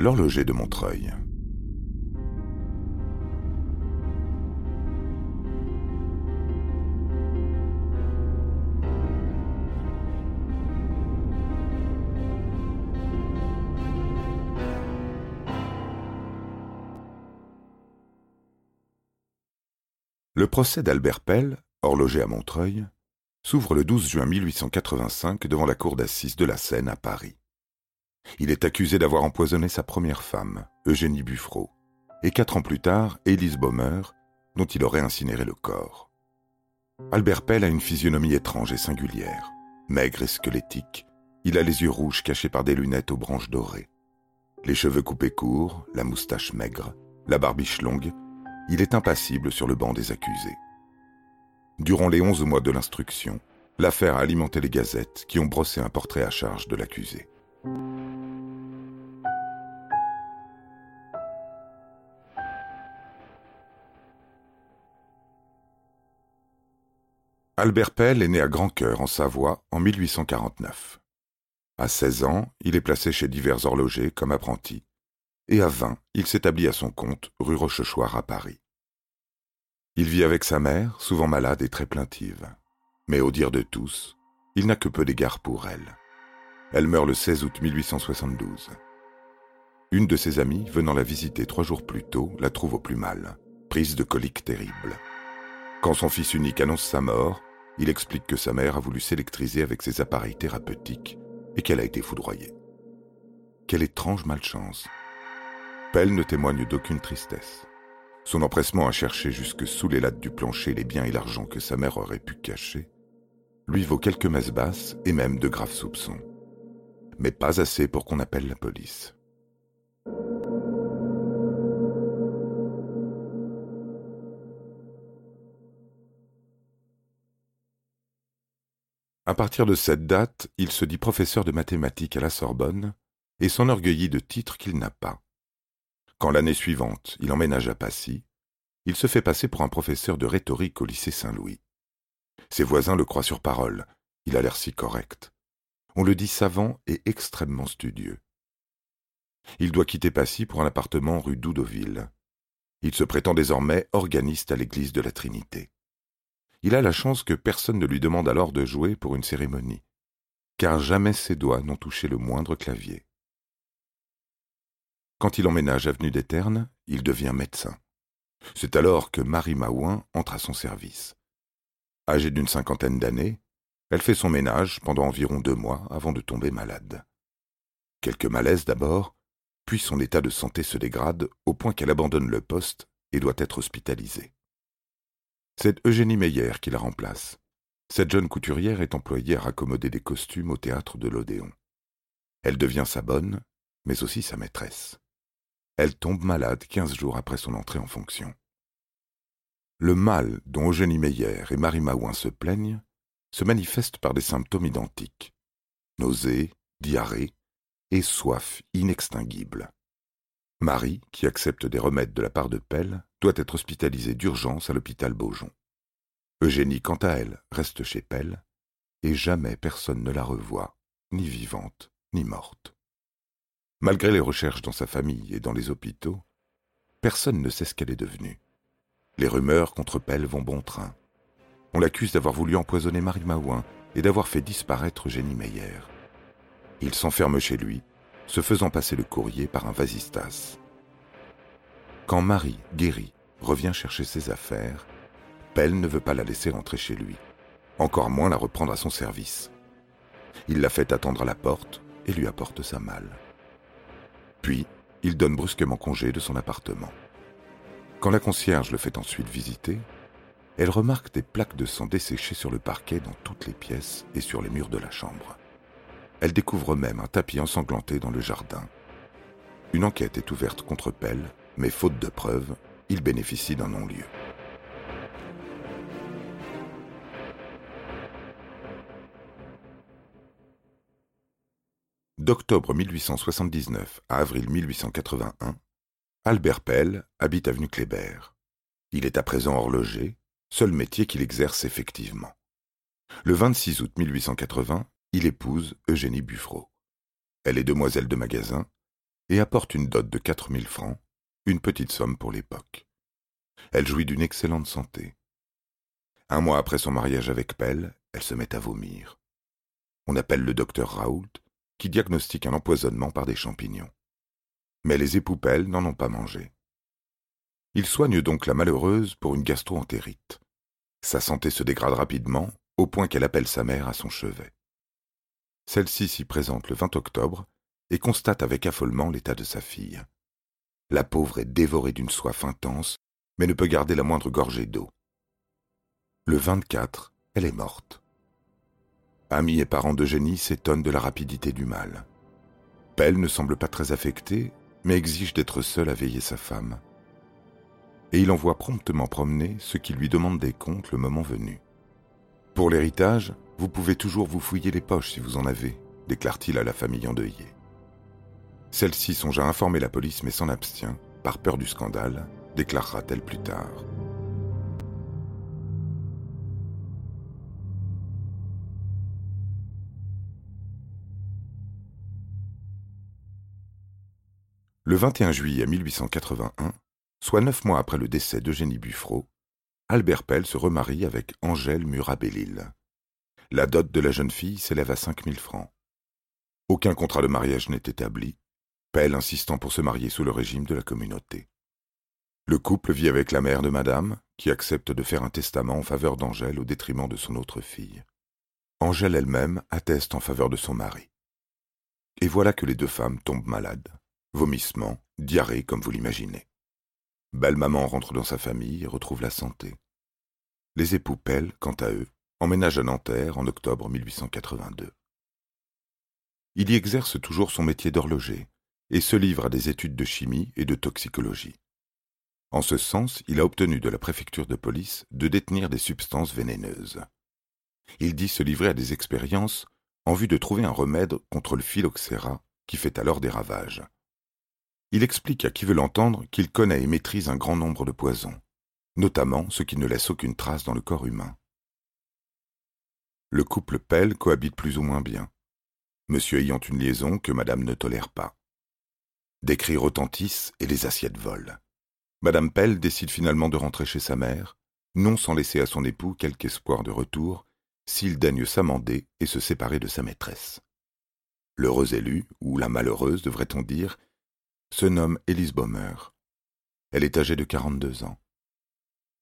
L'horloger de Montreuil. Le procès d'Albert Pell, horloger à Montreuil, s'ouvre le 12 juin 1885 devant la cour d'assises de la Seine à Paris. Il est accusé d'avoir empoisonné sa première femme, Eugénie Buffreau, et quatre ans plus tard, Élise Baumer, dont il aurait incinéré le corps. Albert Pell a une physionomie étrange et singulière. Maigre et squelettique, il a les yeux rouges cachés par des lunettes aux branches dorées. Les cheveux coupés courts, la moustache maigre, la barbiche longue, il est impassible sur le banc des accusés. Durant les onze mois de l'instruction, l'affaire a alimenté les gazettes qui ont brossé un portrait à charge de l'accusé. Albert Pell est né à Grand-Cœur, en Savoie, en 1849. À 16 ans, il est placé chez divers horlogers comme apprenti, et à 20, il s'établit à son compte, rue Rochechouart à Paris. Il vit avec sa mère, souvent malade et très plaintive. Mais au dire de tous, il n'a que peu d'égard pour elle. Elle meurt le 16 août 1872. Une de ses amies, venant la visiter trois jours plus tôt, la trouve au plus mal, prise de coliques terribles. Quand son fils unique annonce sa mort, il explique que sa mère a voulu s'électriser avec ses appareils thérapeutiques et qu'elle a été foudroyée. Quelle étrange malchance. Pell ne témoigne d'aucune tristesse. Son empressement à chercher jusque sous les lattes du plancher les biens et l'argent que sa mère aurait pu cacher lui vaut quelques messes basses et même de graves soupçons. Mais pas assez pour qu'on appelle la police. À partir de cette date, il se dit professeur de mathématiques à la Sorbonne et s'enorgueillit de titres qu'il n'a pas. Quand l'année suivante, il emménage à Passy, il se fait passer pour un professeur de rhétorique au lycée Saint-Louis. Ses voisins le croient sur parole, il a l'air si correct. On le dit savant et extrêmement studieux. Il doit quitter Passy pour un appartement rue Doudoville. Il se prétend désormais organiste à l'église de la Trinité il a la chance que personne ne lui demande alors de jouer pour une cérémonie, car jamais ses doigts n'ont touché le moindre clavier. Quand il emménage avenue des Ternes, il devient médecin. C'est alors que Marie Maouin entre à son service. Âgée d'une cinquantaine d'années, elle fait son ménage pendant environ deux mois avant de tomber malade. Quelques malaises d'abord, puis son état de santé se dégrade au point qu'elle abandonne le poste et doit être hospitalisée. C'est Eugénie Meyer qui la remplace. Cette jeune couturière est employée à raccommoder des costumes au théâtre de l'Odéon. Elle devient sa bonne, mais aussi sa maîtresse. Elle tombe malade quinze jours après son entrée en fonction. Le mal dont Eugénie Meyer et Marie Maouin se plaignent se manifeste par des symptômes identiques nausées, diarrhée et soif inextinguible. Marie, qui accepte des remèdes de la part de Pelle, doit être hospitalisée d'urgence à l'hôpital Beaujon. Eugénie, quant à elle, reste chez Pelle, et jamais personne ne la revoit, ni vivante, ni morte. Malgré les recherches dans sa famille et dans les hôpitaux, personne ne sait ce qu'elle est devenue. Les rumeurs contre Pelle vont bon train. On l'accuse d'avoir voulu empoisonner Marie Maouin et d'avoir fait disparaître Eugénie Meyer. Il s'enferme chez lui se faisant passer le courrier par un vasistas. Quand Marie, guérie, revient chercher ses affaires, Pell ne veut pas la laisser rentrer chez lui, encore moins la reprendre à son service. Il la fait attendre à la porte et lui apporte sa malle. Puis, il donne brusquement congé de son appartement. Quand la concierge le fait ensuite visiter, elle remarque des plaques de sang desséchées sur le parquet dans toutes les pièces et sur les murs de la chambre. Elle découvre même un tapis ensanglanté dans le jardin. Une enquête est ouverte contre Pell, mais faute de preuves, il bénéficie d'un non-lieu. D'octobre 1879 à avril 1881, Albert Pell habite avenue Kléber. Il est à présent horloger, seul métier qu'il exerce effectivement. Le 26 août 1880, il épouse Eugénie Buffreau. Elle est demoiselle de magasin, et apporte une dot de quatre mille francs, une petite somme pour l'époque. Elle jouit d'une excellente santé. Un mois après son mariage avec Pell, elle se met à vomir. On appelle le docteur Raoult, qui diagnostique un empoisonnement par des champignons. Mais les époux Pell n'en ont pas mangé. Il soigne donc la malheureuse pour une gastro-entérite. Sa santé se dégrade rapidement, au point qu'elle appelle sa mère à son chevet. Celle-ci s'y présente le 20 octobre et constate avec affolement l'état de sa fille. La pauvre est dévorée d'une soif intense, mais ne peut garder la moindre gorgée d'eau. Le 24, elle est morte. Amis et parents d'Eugénie s'étonnent de la rapidité du mal. Pelle ne semble pas très affecté, mais exige d'être seul à veiller sa femme. Et il envoie promptement promener ceux qui lui demandent des comptes le moment venu. Pour l'héritage, vous pouvez toujours vous fouiller les poches si vous en avez, déclare-t-il à la famille endeuillée. Celle-ci songe à informer la police mais s'en abstient, par peur du scandale, déclarera-t-elle plus tard. Le 21 juillet 1881, soit neuf mois après le décès d'Eugénie Buffreau, Albert Pell se remarie avec Angèle Murat-Bellil. La dot de la jeune fille s'élève à cinq mille francs. Aucun contrat de mariage n'est établi, Pell insistant pour se marier sous le régime de la communauté. Le couple vit avec la mère de madame, qui accepte de faire un testament en faveur d'Angèle au détriment de son autre fille. Angèle elle-même atteste en faveur de son mari. Et voilà que les deux femmes tombent malades. Vomissements, diarrhée comme vous l'imaginez. Belle maman rentre dans sa famille et retrouve la santé. Les époux Pell, quant à eux, emménagent à Nanterre en octobre 1882. Il y exerce toujours son métier d'horloger, et se livre à des études de chimie et de toxicologie. En ce sens, il a obtenu de la préfecture de police de détenir des substances vénéneuses. Il dit se livrer à des expériences en vue de trouver un remède contre le phylloxéra qui fait alors des ravages. Il explique à qui veut l'entendre qu'il connaît et maîtrise un grand nombre de poisons, notamment ceux qui ne laissent aucune trace dans le corps humain. Le couple Pell cohabite plus ou moins bien, monsieur ayant une liaison que madame ne tolère pas. Des cris retentissent et les assiettes volent. Madame Pell décide finalement de rentrer chez sa mère, non sans laisser à son époux quelque espoir de retour, s'il daigne s'amender et se séparer de sa maîtresse. L'heureux élu, ou la malheureuse devrait-on dire, se nomme Élise Baumer. Elle est âgée de quarante-deux ans.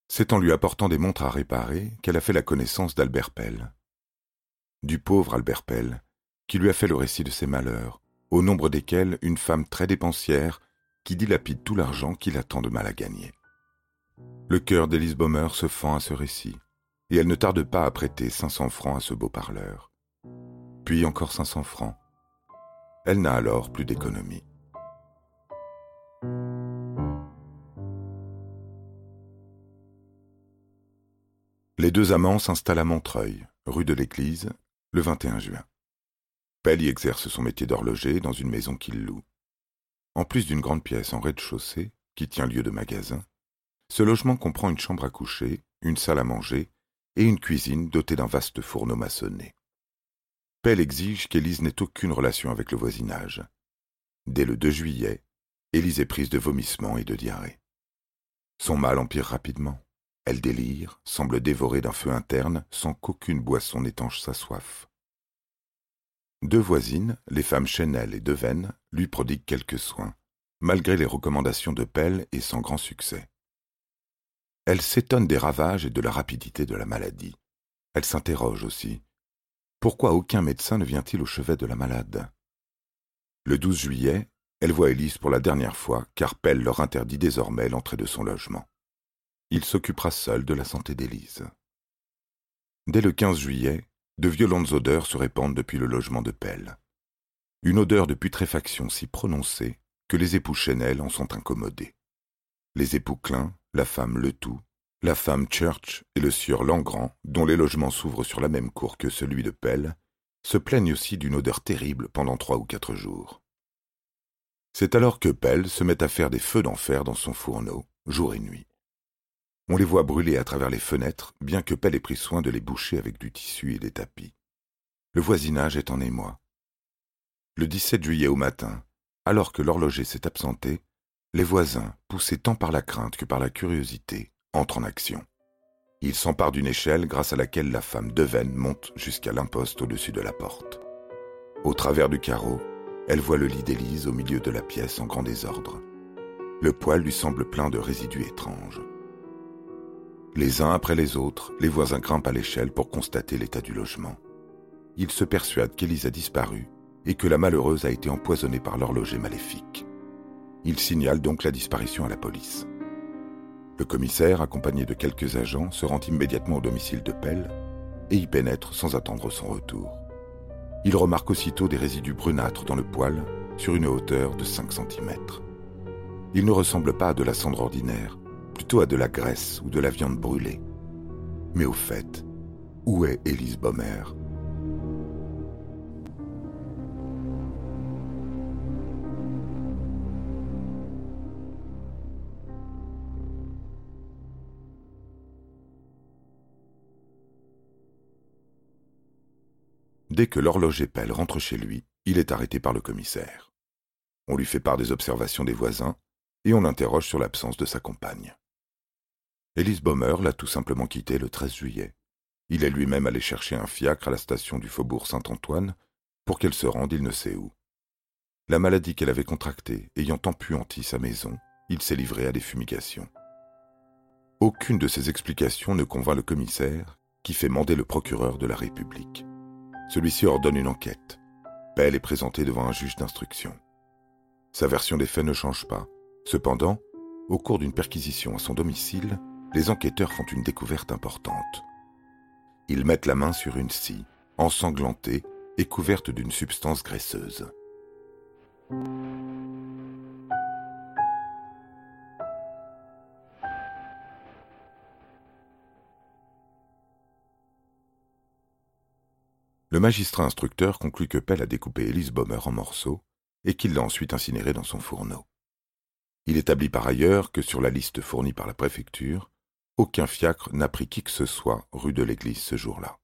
C'est en lui apportant des montres à réparer qu'elle a fait la connaissance d'Albert Pell. Du pauvre Albert Pell, qui lui a fait le récit de ses malheurs, au nombre desquels une femme très dépensière qui dilapide tout l'argent qu'il a tant de mal à gagner. Le cœur d'Élise Baumer se fend à ce récit, et elle ne tarde pas à prêter cinq cents francs à ce beau parleur. Puis encore cinq cents francs. Elle n'a alors plus d'économie. Les deux amants s'installent à Montreuil, rue de l'Église, le 21 juin. Pell y exerce son métier d'horloger dans une maison qu'il loue. En plus d'une grande pièce en rez-de-chaussée, qui tient lieu de magasin, ce logement comprend une chambre à coucher, une salle à manger et une cuisine dotée d'un vaste fourneau maçonné. Pell exige qu'Élise n'ait aucune relation avec le voisinage. Dès le 2 juillet, Élise est prise de vomissements et de diarrhée. Son mal empire rapidement. Elle délire, semble dévorée d'un feu interne sans qu'aucune boisson n'étanche sa soif. Deux voisines, les femmes Chenel et Devaine, lui prodiguent quelques soins, malgré les recommandations de Pell et sans grand succès. Elle s'étonne des ravages et de la rapidité de la maladie. Elle s'interroge aussi. Pourquoi aucun médecin ne vient-il au chevet de la malade? Le 12 juillet, elle voit Élise pour la dernière fois, car Pell leur interdit désormais l'entrée de son logement. Il s'occupera seul de la santé d'Élise. Dès le 15 juillet, de violentes odeurs se répandent depuis le logement de Pell. Une odeur de putréfaction si prononcée que les époux Chenel en sont incommodés. Les époux Klein, la femme Letout, la femme Church et le sieur Langrand, dont les logements s'ouvrent sur la même cour que celui de Pell, se plaignent aussi d'une odeur terrible pendant trois ou quatre jours. C'est alors que Pell se met à faire des feux d'enfer dans son fourneau, jour et nuit. On les voit brûler à travers les fenêtres, bien que Pell ait pris soin de les boucher avec du tissu et des tapis. Le voisinage est en émoi. Le 17 juillet au matin, alors que l'horloger s'est absenté, les voisins, poussés tant par la crainte que par la curiosité, entrent en action. Ils s'emparent d'une échelle grâce à laquelle la femme Devaine monte jusqu'à l'imposte au-dessus de la porte. Au travers du carreau, elle voit le lit d'Élise au milieu de la pièce en grand désordre. Le poêle lui semble plein de résidus étranges. Les uns après les autres, les voisins grimpent à l'échelle pour constater l'état du logement. Ils se persuadent qu'Élise a disparu et que la malheureuse a été empoisonnée par l'horloger maléfique. Ils signalent donc la disparition à la police. Le commissaire, accompagné de quelques agents, se rend immédiatement au domicile de Pell et y pénètre sans attendre son retour. Il remarque aussitôt des résidus brunâtres dans le poêle sur une hauteur de 5 cm. Il ne ressemble pas à de la cendre ordinaire, plutôt à de la graisse ou de la viande brûlée. Mais au fait, où est Élise Bomer Dès que l'horloger Pell rentre chez lui, il est arrêté par le commissaire. On lui fait part des observations des voisins et on l'interroge sur l'absence de sa compagne. Élise Baumer l'a tout simplement quitté le 13 juillet. Il est lui-même allé chercher un fiacre à la station du faubourg Saint-Antoine pour qu'elle se rende il ne sait où. La maladie qu'elle avait contractée ayant empuanti sa maison, il s'est livré à des fumigations. Aucune de ces explications ne convainc le commissaire qui fait mander le procureur de la République. Celui-ci ordonne une enquête. Pell est présenté devant un juge d'instruction. Sa version des faits ne change pas. Cependant, au cours d'une perquisition à son domicile, les enquêteurs font une découverte importante. Ils mettent la main sur une scie, ensanglantée et couverte d'une substance graisseuse. Le magistrat instructeur conclut que Pell a découpé Elise Bomer en morceaux et qu'il l'a ensuite incinérée dans son fourneau. Il établit par ailleurs que sur la liste fournie par la préfecture, aucun fiacre n'a pris qui que ce soit rue de l'église ce jour-là.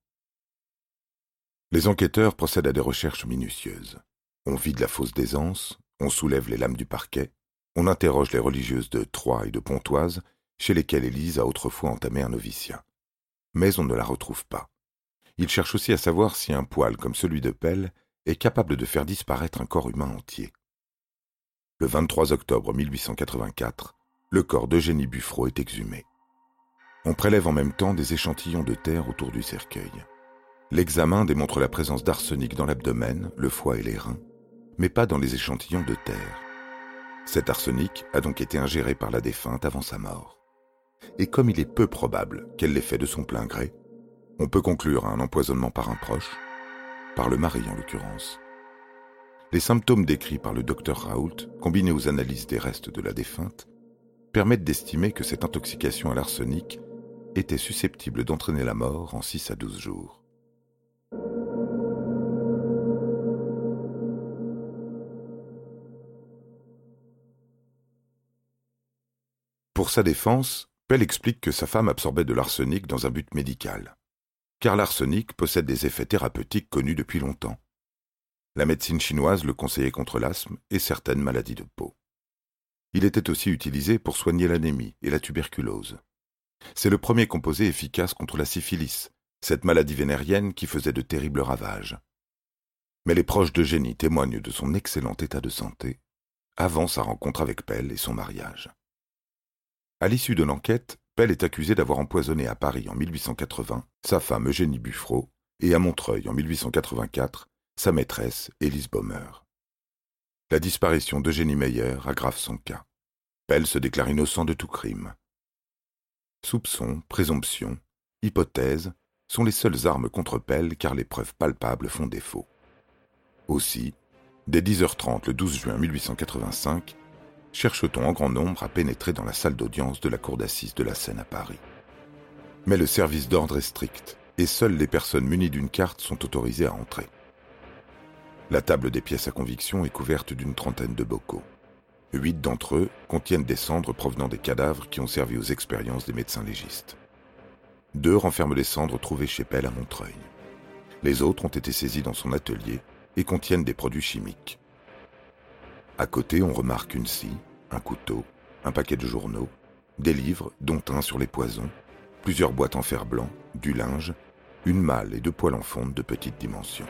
Les enquêteurs procèdent à des recherches minutieuses. On vide la fosse d'aisance, on soulève les lames du parquet, on interroge les religieuses de Troyes et de Pontoise, chez lesquelles Élise a autrefois entamé un noviciat. Mais on ne la retrouve pas. Il cherche aussi à savoir si un poil comme celui de Pelle est capable de faire disparaître un corps humain entier. Le 23 octobre 1884, le corps d'Eugénie Buffreau est exhumé. On prélève en même temps des échantillons de terre autour du cercueil. L'examen démontre la présence d'arsenic dans l'abdomen, le foie et les reins, mais pas dans les échantillons de terre. Cet arsenic a donc été ingéré par la défunte avant sa mort. Et comme il est peu probable qu'elle l'ait fait de son plein gré, on peut conclure à un empoisonnement par un proche, par le mari en l'occurrence. Les symptômes décrits par le docteur Raoult, combinés aux analyses des restes de la défunte, permettent d'estimer que cette intoxication à l'arsenic était susceptible d'entraîner la mort en 6 à 12 jours. Pour sa défense, Pell explique que sa femme absorbait de l'arsenic dans un but médical car l'arsenic possède des effets thérapeutiques connus depuis longtemps. La médecine chinoise le conseillait contre l'asthme et certaines maladies de peau. Il était aussi utilisé pour soigner l'anémie et la tuberculose. C'est le premier composé efficace contre la syphilis, cette maladie vénérienne qui faisait de terribles ravages. Mais les proches d'Eugénie témoignent de son excellent état de santé avant sa rencontre avec Pell et son mariage. À l'issue de l'enquête, Pell est accusé d'avoir empoisonné à Paris en 1880 sa femme Eugénie Buffreau et à Montreuil en 1884 sa maîtresse Élise Baumer. La disparition d'Eugénie Meyer aggrave son cas. Pell se déclare innocent de tout crime. Soupçons, présomptions, hypothèses sont les seules armes contre Pell car les preuves palpables font défaut. Aussi, dès 10h30 le 12 juin 1885, cherche-t-on en grand nombre à pénétrer dans la salle d'audience de la cour d'assises de la Seine à Paris. Mais le service d'ordre est strict, et seules les personnes munies d'une carte sont autorisées à entrer. La table des pièces à conviction est couverte d'une trentaine de bocaux. Huit d'entre eux contiennent des cendres provenant des cadavres qui ont servi aux expériences des médecins légistes. Deux renferment les cendres trouvées chez Pell à Montreuil. Les autres ont été saisies dans son atelier et contiennent des produits chimiques. À côté, on remarque une scie, un couteau, un paquet de journaux, des livres, dont un sur les poisons, plusieurs boîtes en fer blanc, du linge, une malle et deux poêles en fonte de petite dimension.